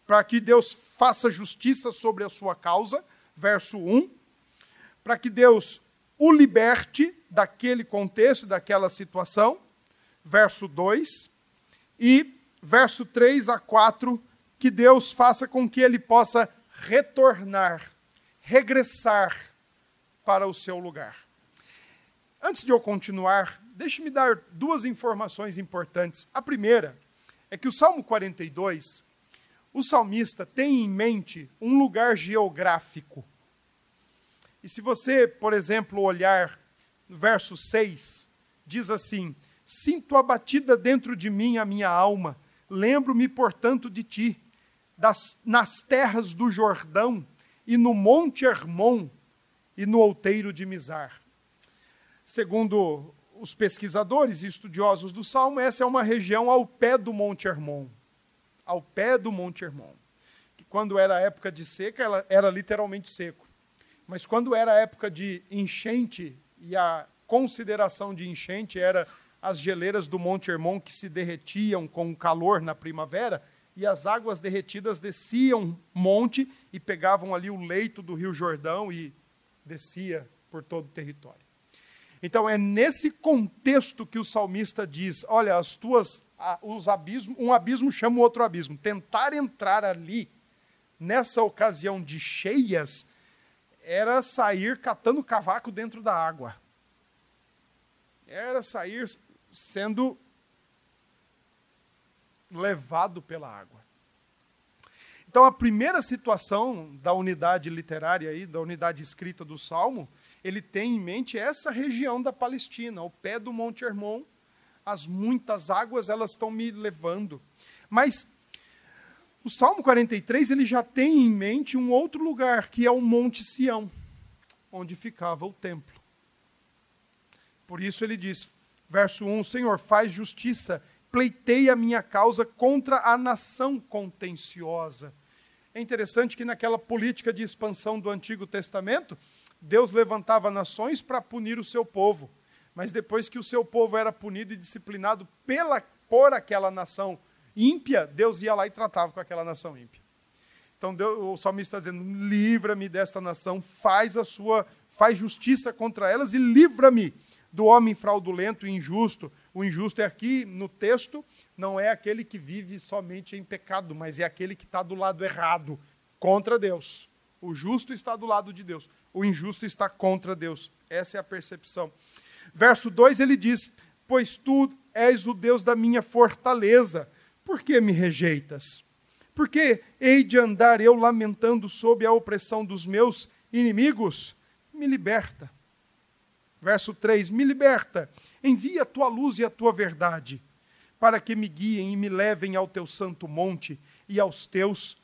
para que Deus faça justiça sobre a sua causa, verso 1, para que Deus o liberte daquele contexto, daquela situação, verso 2, e verso 3 a 4, que Deus faça com que ele possa retornar, regressar para o seu lugar. Antes de eu continuar, deixe-me dar duas informações importantes. A primeira é que o Salmo 42, o salmista tem em mente um lugar geográfico. E se você, por exemplo, olhar no verso 6, diz assim: Sinto abatida dentro de mim a minha alma, lembro-me, portanto, de ti, das, nas terras do Jordão e no Monte Hermon e no outeiro de Mizar. Segundo os pesquisadores e estudiosos do Salmo, essa é uma região ao pé do Monte Hermon. Ao pé do Monte Hermon. Que quando era época de seca, ela era literalmente seco. Mas quando era época de enchente, e a consideração de enchente era as geleiras do Monte Hermon que se derretiam com o calor na primavera, e as águas derretidas desciam monte e pegavam ali o leito do Rio Jordão e descia por todo o território. Então é nesse contexto que o salmista diz: olha, as tuas, os abismos, um abismo chama o outro abismo. Tentar entrar ali nessa ocasião de cheias era sair catando cavaco dentro da água. Era sair sendo levado pela água. Então, a primeira situação da unidade literária aí, da unidade escrita do Salmo, ele tem em mente essa região da Palestina, ao pé do Monte Hermon, as muitas águas elas estão me levando. Mas o Salmo 43 ele já tem em mente um outro lugar, que é o Monte Sião, onde ficava o templo. Por isso ele diz, verso 1, Senhor, faz justiça, pleiteia a minha causa contra a nação contenciosa. É interessante que naquela política de expansão do Antigo Testamento, Deus levantava nações para punir o seu povo. Mas depois que o seu povo era punido e disciplinado pela, por aquela nação ímpia, Deus ia lá e tratava com aquela nação ímpia. Então Deus, o salmista está dizendo: livra-me desta nação, faz a sua, faz justiça contra elas e livra-me do homem fraudulento e injusto. O injusto é aqui no texto, não é aquele que vive somente em pecado, mas é aquele que está do lado errado, contra Deus. O justo está do lado de Deus, o injusto está contra Deus. Essa é a percepção. Verso 2 ele diz: Pois tu és o Deus da minha fortaleza, por que me rejeitas? Porque hei de andar eu lamentando sob a opressão dos meus inimigos? Me liberta Verso 3: Me liberta, envia a tua luz e a tua verdade, para que me guiem e me levem ao teu santo monte e aos teus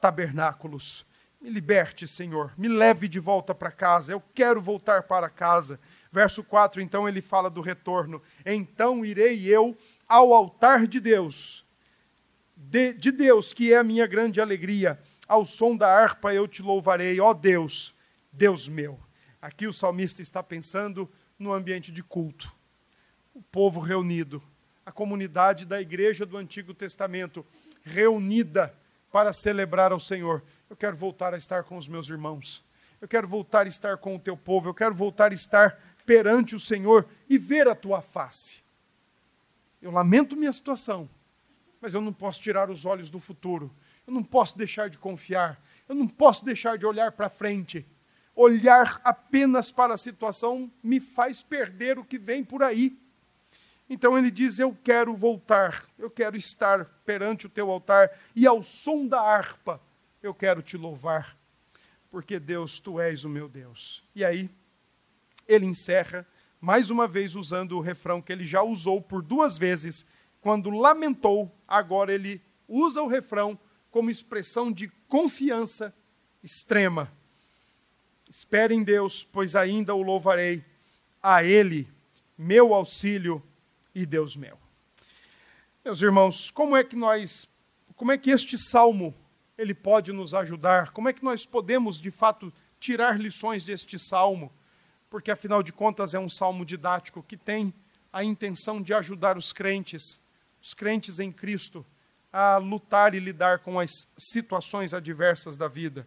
tabernáculos. Me liberte, Senhor, me leve de volta para casa, eu quero voltar para casa. Verso 4, então ele fala do retorno. Então irei eu ao altar de Deus, de, de Deus, que é a minha grande alegria. Ao som da harpa eu te louvarei, ó Deus, Deus meu. Aqui o salmista está pensando no ambiente de culto. O povo reunido, a comunidade da igreja do Antigo Testamento reunida para celebrar ao Senhor. Eu quero voltar a estar com os meus irmãos. Eu quero voltar a estar com o teu povo. Eu quero voltar a estar perante o Senhor e ver a tua face. Eu lamento minha situação, mas eu não posso tirar os olhos do futuro. Eu não posso deixar de confiar. Eu não posso deixar de olhar para frente olhar apenas para a situação me faz perder o que vem por aí. Então ele diz: Eu quero voltar, eu quero estar perante o teu altar e ao som da harpa eu quero te louvar, porque Deus, tu és o meu Deus. E aí ele encerra mais uma vez usando o refrão que ele já usou por duas vezes quando lamentou, agora ele usa o refrão como expressão de confiança extrema. Espere em Deus, pois ainda o louvarei. A Ele, meu auxílio e Deus meu. Meus irmãos, como é que nós, como é que este salmo ele pode nos ajudar? Como é que nós podemos, de fato, tirar lições deste salmo? Porque afinal de contas é um salmo didático que tem a intenção de ajudar os crentes, os crentes em Cristo, a lutar e lidar com as situações adversas da vida.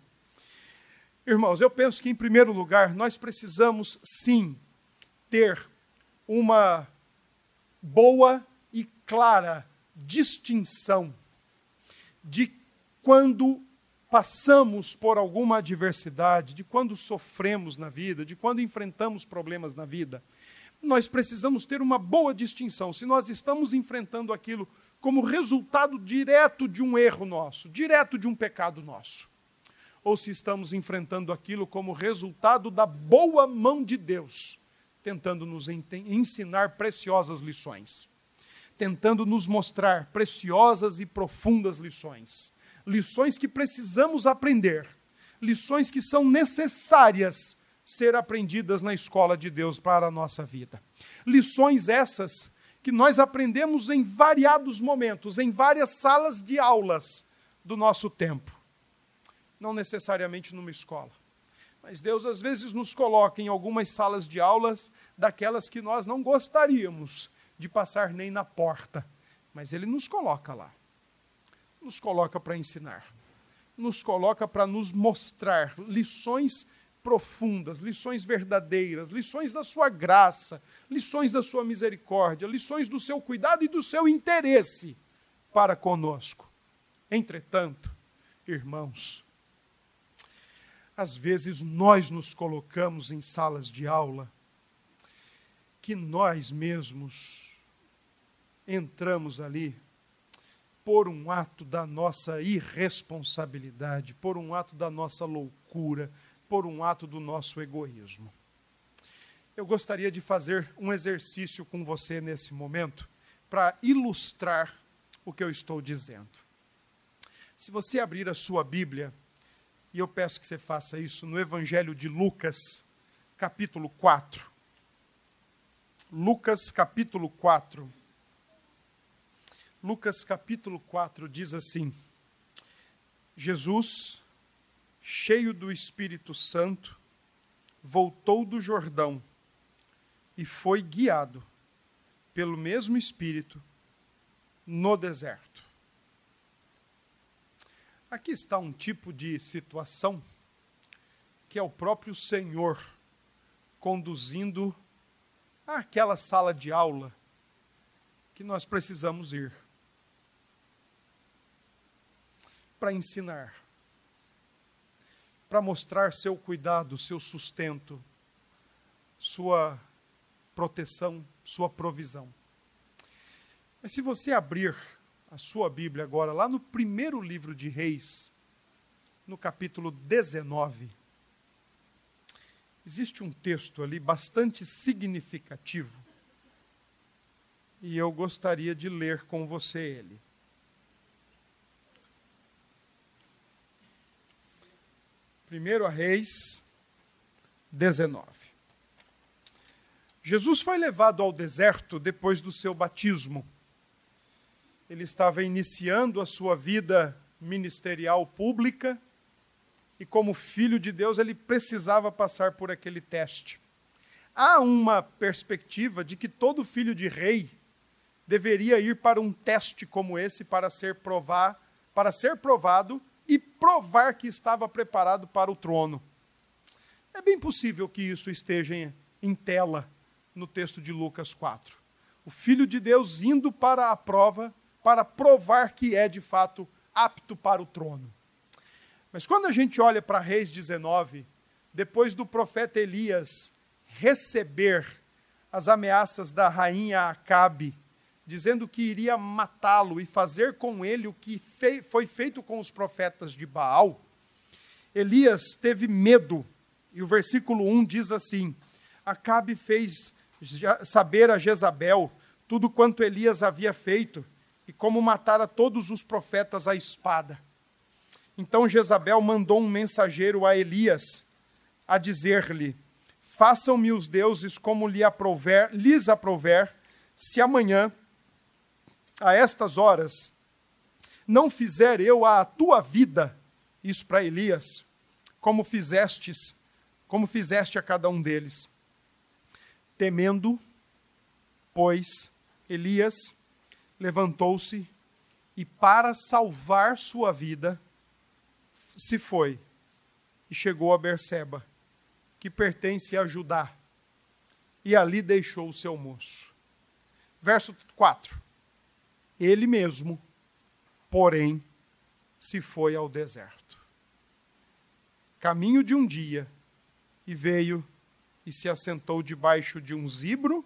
Irmãos, eu penso que, em primeiro lugar, nós precisamos sim ter uma boa e clara distinção de quando passamos por alguma adversidade, de quando sofremos na vida, de quando enfrentamos problemas na vida. Nós precisamos ter uma boa distinção. Se nós estamos enfrentando aquilo como resultado direto de um erro nosso, direto de um pecado nosso ou se estamos enfrentando aquilo como resultado da boa mão de Deus, tentando nos ensinar preciosas lições, tentando nos mostrar preciosas e profundas lições, lições que precisamos aprender, lições que são necessárias ser aprendidas na escola de Deus para a nossa vida. Lições essas que nós aprendemos em variados momentos, em várias salas de aulas do nosso tempo. Não necessariamente numa escola. Mas Deus às vezes nos coloca em algumas salas de aulas daquelas que nós não gostaríamos de passar nem na porta. Mas Ele nos coloca lá. Nos coloca para ensinar. Nos coloca para nos mostrar lições profundas, lições verdadeiras, lições da sua graça, lições da sua misericórdia, lições do seu cuidado e do seu interesse para conosco. Entretanto, irmãos, às vezes nós nos colocamos em salas de aula que nós mesmos entramos ali por um ato da nossa irresponsabilidade, por um ato da nossa loucura, por um ato do nosso egoísmo. Eu gostaria de fazer um exercício com você nesse momento para ilustrar o que eu estou dizendo. Se você abrir a sua Bíblia, e eu peço que você faça isso no Evangelho de Lucas, capítulo 4. Lucas, capítulo 4. Lucas, capítulo 4 diz assim: Jesus cheio do Espírito Santo, voltou do Jordão e foi guiado pelo mesmo Espírito no deserto. Aqui está um tipo de situação que é o próprio Senhor conduzindo àquela sala de aula que nós precisamos ir para ensinar para mostrar seu cuidado, seu sustento, sua proteção, sua provisão. Mas se você abrir a sua Bíblia agora, lá no primeiro livro de Reis, no capítulo 19, existe um texto ali bastante significativo e eu gostaria de ler com você ele. 1 Reis 19. Jesus foi levado ao deserto depois do seu batismo. Ele estava iniciando a sua vida ministerial pública e, como filho de Deus, ele precisava passar por aquele teste. Há uma perspectiva de que todo filho de rei deveria ir para um teste como esse para ser provar, para ser provado e provar que estava preparado para o trono. É bem possível que isso esteja em tela no texto de Lucas 4. O Filho de Deus indo para a prova para provar que é de fato apto para o trono. Mas quando a gente olha para Reis 19, depois do profeta Elias receber as ameaças da rainha Acabe dizendo que iria matá-lo e fazer com ele o que foi feito com os profetas de Baal, Elias teve medo. E o versículo 1 diz assim: Acabe fez saber a Jezabel tudo quanto Elias havia feito e como matara todos os profetas à espada. Então Jezabel mandou um mensageiro a Elias a dizer-lhe: Façam-me os deuses como lhe aprouver, lhes aprouver, se amanhã a estas horas, não fizer eu a tua vida, isso para Elias, como fizestes, como fizeste a cada um deles. Temendo, pois, Elias levantou-se e, para salvar sua vida, se foi e chegou a Berseba, que pertence a Judá, e ali deixou o seu moço. Verso 4 ele mesmo, porém, se foi ao deserto. Caminho de um dia, e veio e se assentou debaixo de um zibro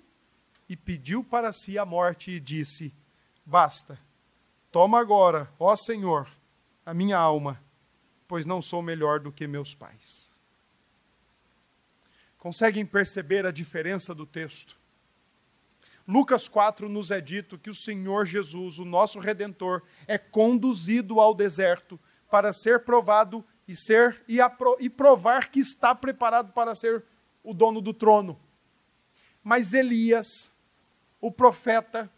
e pediu para si a morte e disse: Basta, toma agora, ó Senhor, a minha alma, pois não sou melhor do que meus pais. Conseguem perceber a diferença do texto? Lucas 4 nos é dito que o Senhor Jesus, o nosso redentor, é conduzido ao deserto para ser provado e ser e, apro, e provar que está preparado para ser o dono do trono. Mas Elias, o profeta,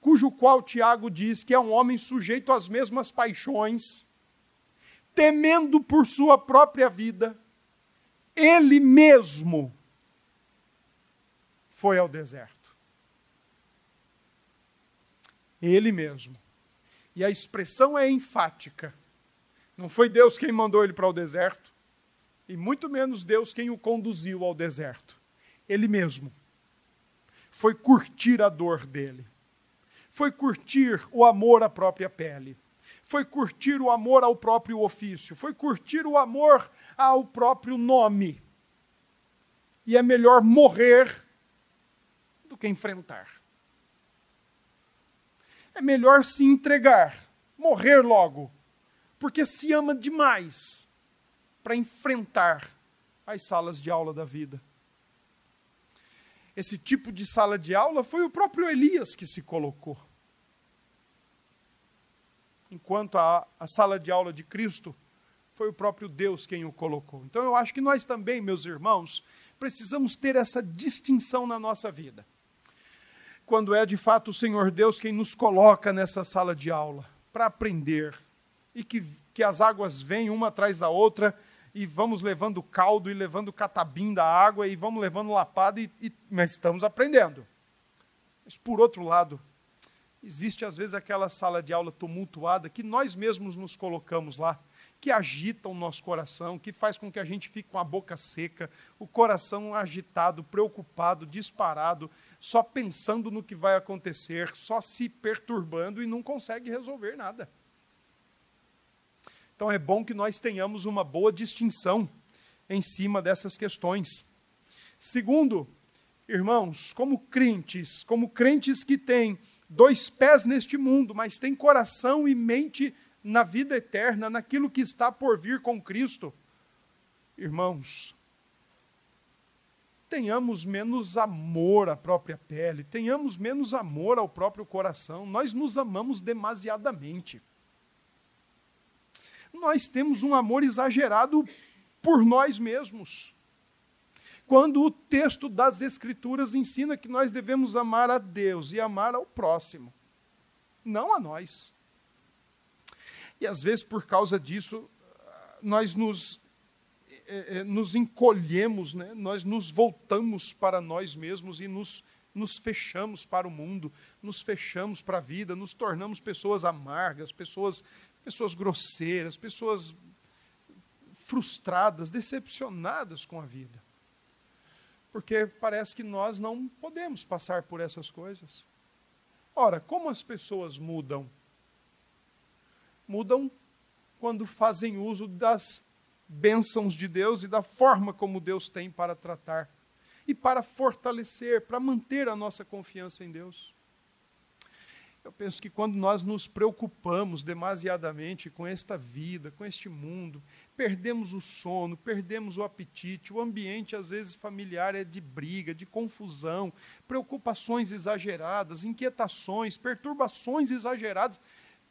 cujo qual Tiago diz que é um homem sujeito às mesmas paixões, temendo por sua própria vida, ele mesmo foi ao deserto. Ele mesmo. E a expressão é enfática. Não foi Deus quem mandou ele para o deserto, e muito menos Deus quem o conduziu ao deserto. Ele mesmo. Foi curtir a dor dele. Foi curtir o amor à própria pele foi curtir o amor ao próprio ofício, foi curtir o amor ao próprio nome. E é melhor morrer do que enfrentar. É melhor se entregar, morrer logo, porque se ama demais para enfrentar as salas de aula da vida. Esse tipo de sala de aula foi o próprio Elias que se colocou enquanto a, a sala de aula de Cristo foi o próprio Deus quem o colocou. Então eu acho que nós também, meus irmãos, precisamos ter essa distinção na nossa vida. Quando é de fato o Senhor Deus quem nos coloca nessa sala de aula para aprender e que, que as águas vêm uma atrás da outra e vamos levando caldo e levando catabim da água e vamos levando lapada, e, e, mas estamos aprendendo. Mas por outro lado, existe às vezes aquela sala de aula tumultuada que nós mesmos nos colocamos lá, que agita o nosso coração, que faz com que a gente fique com a boca seca, o coração agitado, preocupado, disparado, só pensando no que vai acontecer, só se perturbando e não consegue resolver nada. Então é bom que nós tenhamos uma boa distinção em cima dessas questões. Segundo, irmãos, como crentes, como crentes que têm dois pés neste mundo, mas tem coração e mente na vida eterna, naquilo que está por vir com Cristo. Irmãos, tenhamos menos amor à própria pele, tenhamos menos amor ao próprio coração. Nós nos amamos demasiadamente. Nós temos um amor exagerado por nós mesmos quando o texto das Escrituras ensina que nós devemos amar a Deus e amar ao próximo, não a nós. E às vezes, por causa disso, nós nos, é, é, nos encolhemos, né? nós nos voltamos para nós mesmos e nos, nos fechamos para o mundo, nos fechamos para a vida, nos tornamos pessoas amargas, pessoas, pessoas grosseiras, pessoas frustradas, decepcionadas com a vida porque parece que nós não podemos passar por essas coisas. Ora, como as pessoas mudam? Mudam quando fazem uso das bênçãos de Deus e da forma como Deus tem para tratar e para fortalecer, para manter a nossa confiança em Deus. Eu penso que quando nós nos preocupamos demasiadamente com esta vida, com este mundo, perdemos o sono, perdemos o apetite, o ambiente, às vezes, familiar é de briga, de confusão, preocupações exageradas, inquietações, perturbações exageradas.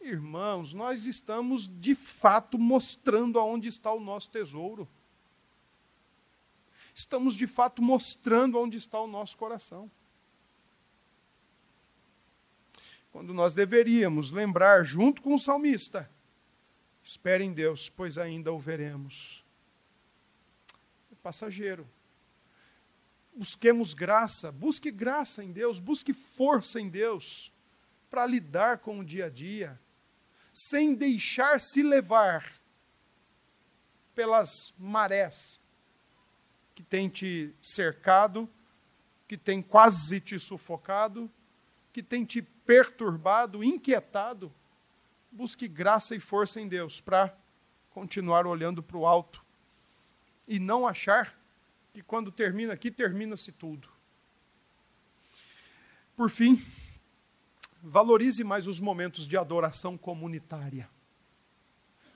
Irmãos, nós estamos de fato mostrando aonde está o nosso tesouro. Estamos de fato mostrando aonde está o nosso coração. Quando nós deveríamos lembrar, junto com o salmista, Espere em Deus, pois ainda o veremos. É passageiro. Busquemos graça, busque graça em Deus, busque força em Deus para lidar com o dia a dia, sem deixar se levar pelas marés que tem te cercado, que tem quase te sufocado, que tem te perturbado, inquietado busque graça e força em Deus para continuar olhando para o alto e não achar que quando termina aqui, termina-se tudo. Por fim, valorize mais os momentos de adoração comunitária.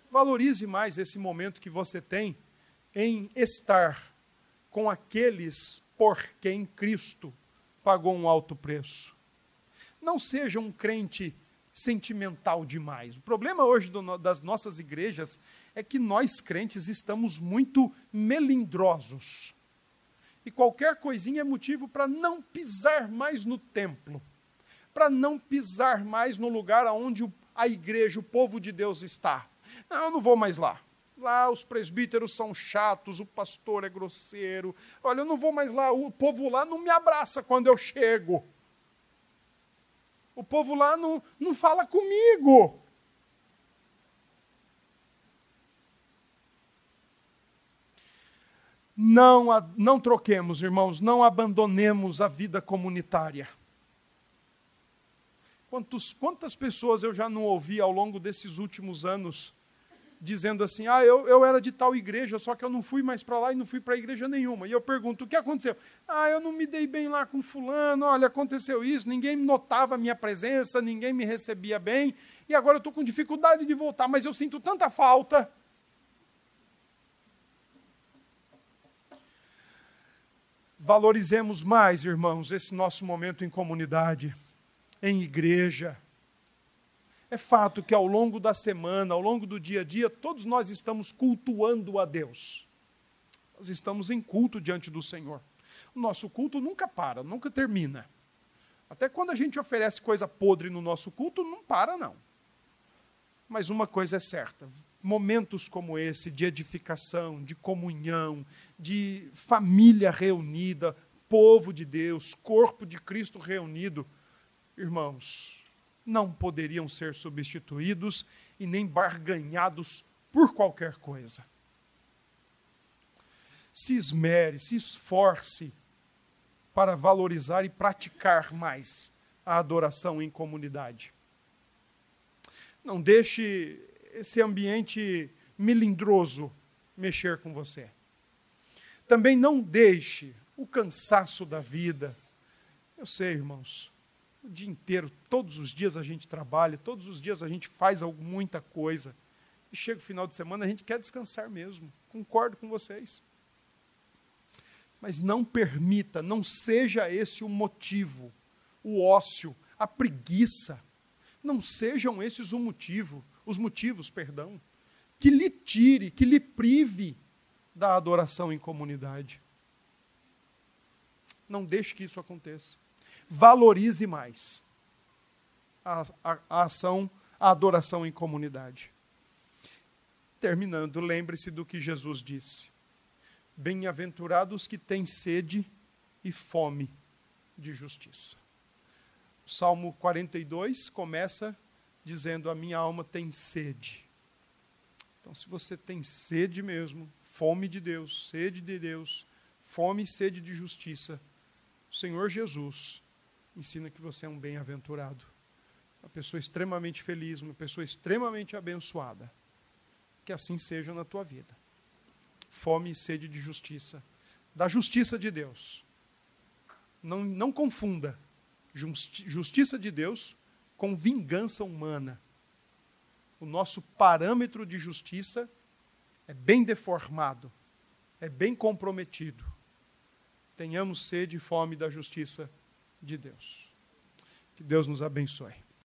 Valorize mais esse momento que você tem em estar com aqueles por quem Cristo pagou um alto preço. Não seja um crente sentimental demais. O problema hoje do, das nossas igrejas é que nós crentes estamos muito melindrosos. E qualquer coisinha é motivo para não pisar mais no templo, para não pisar mais no lugar onde a igreja, o povo de Deus está. Não, eu não vou mais lá. Lá os presbíteros são chatos, o pastor é grosseiro. Olha, eu não vou mais lá, o povo lá não me abraça quando eu chego. O povo lá não, não fala comigo. Não, não troquemos, irmãos, não abandonemos a vida comunitária. Quantos, quantas pessoas eu já não ouvi ao longo desses últimos anos dizendo assim: ah, eu, eu era de tal igreja, só que eu não fui mais para lá e não fui para igreja nenhuma. E eu pergunto: o que aconteceu? Ah, eu não me dei bem lá com Fulano, olha, aconteceu isso, ninguém notava a minha presença, ninguém me recebia bem, e agora eu estou com dificuldade de voltar, mas eu sinto tanta falta. Valorizemos mais, irmãos, esse nosso momento em comunidade, em igreja é fato que ao longo da semana, ao longo do dia a dia, todos nós estamos cultuando a Deus. Nós estamos em culto diante do Senhor. O nosso culto nunca para, nunca termina. Até quando a gente oferece coisa podre no nosso culto, não para, não. Mas uma coisa é certa: momentos como esse, de edificação, de comunhão, de família reunida, povo de Deus, corpo de Cristo reunido, irmãos, não poderiam ser substituídos e nem barganhados por qualquer coisa. Se esmere, se esforce para valorizar e praticar mais a adoração em comunidade. Não deixe esse ambiente melindroso mexer com você. Também não deixe o cansaço da vida. Eu sei, irmãos, o dia inteiro, todos os dias a gente trabalha, todos os dias a gente faz muita coisa. E chega o final de semana, a gente quer descansar mesmo. Concordo com vocês. Mas não permita, não seja esse o motivo, o ócio, a preguiça. Não sejam esses o motivo, os motivos, perdão, que lhe tire, que lhe prive da adoração em comunidade. Não deixe que isso aconteça valorize mais a, a, a ação, a adoração em comunidade. Terminando, lembre-se do que Jesus disse: Bem-aventurados que têm sede e fome de justiça. O Salmo 42 começa dizendo: A minha alma tem sede. Então, se você tem sede mesmo, fome de Deus, sede de Deus, fome e sede de justiça, o Senhor Jesus ensina que você é um bem-aventurado, uma pessoa extremamente feliz, uma pessoa extremamente abençoada. Que assim seja na tua vida. Fome e sede de justiça, da justiça de Deus. Não, não confunda justiça de Deus com vingança humana. O nosso parâmetro de justiça é bem deformado, é bem comprometido. Tenhamos sede e fome da justiça de Deus. Que Deus nos abençoe.